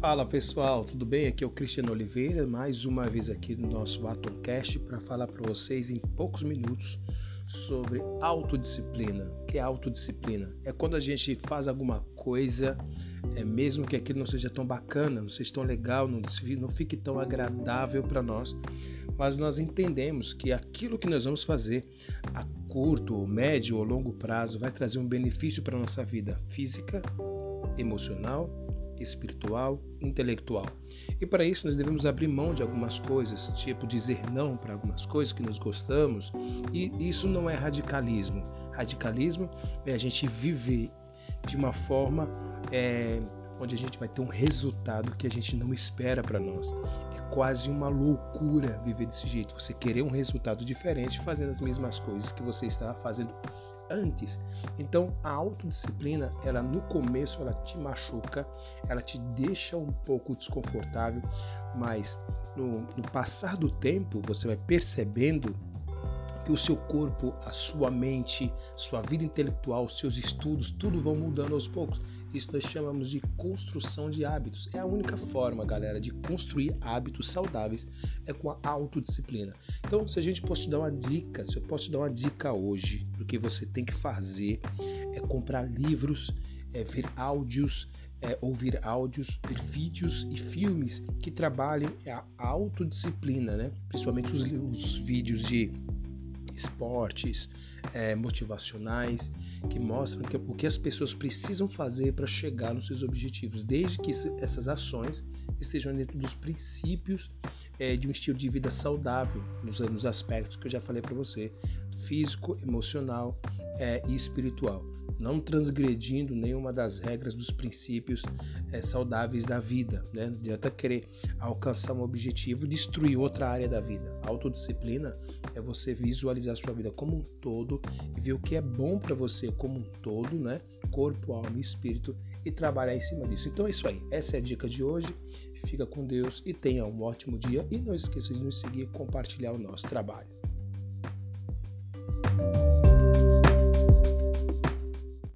Fala pessoal, tudo bem? Aqui é o Cristiano Oliveira, mais uma vez aqui no nosso Atomcast para falar para vocês em poucos minutos sobre autodisciplina. O que é autodisciplina? É quando a gente faz alguma coisa, é mesmo que aquilo não seja tão bacana, não seja tão legal, não, não fique tão agradável para nós, mas nós entendemos que aquilo que nós vamos fazer a curto, médio ou longo prazo vai trazer um benefício para a nossa vida física, emocional espiritual, intelectual. E para isso nós devemos abrir mão de algumas coisas, tipo dizer não para algumas coisas que nós gostamos, e isso não é radicalismo. Radicalismo é a gente viver de uma forma é, onde a gente vai ter um resultado que a gente não espera para nós. É quase uma loucura viver desse jeito. Você querer um resultado diferente fazendo as mesmas coisas que você estava fazendo antes. Então, a autodisciplina, ela no começo ela te machuca, ela te deixa um pouco desconfortável, mas no, no passar do tempo você vai percebendo que o seu corpo, a sua mente, sua vida intelectual, seus estudos, tudo vão mudando aos poucos. Isso nós chamamos de construção de hábitos. É a única forma, galera, de construir hábitos saudáveis é com a autodisciplina. Então, se a gente pode te dar uma dica, se eu posso te dar uma dica hoje do que você tem que fazer, é comprar livros, é ver áudios, é ouvir áudios, ver vídeos e filmes que trabalhem a autodisciplina, né? Principalmente os, os vídeos de esportes é, motivacionais que mostram que, o que as pessoas precisam fazer para chegar nos seus objetivos, desde que essas ações estejam dentro dos princípios é, de um estilo de vida saudável, nos, nos aspectos que eu já falei para você, físico, emocional é, e espiritual não transgredindo nenhuma das regras dos princípios é, saudáveis da vida. Né? Não adianta querer alcançar um objetivo e destruir outra área da vida. A autodisciplina é você visualizar sua vida como um todo e ver o que é bom para você como um todo, né? corpo, alma e espírito, e trabalhar em cima disso. Então é isso aí. Essa é a dica de hoje. Fica com Deus e tenha um ótimo dia. E não esqueça de nos seguir e compartilhar o nosso trabalho.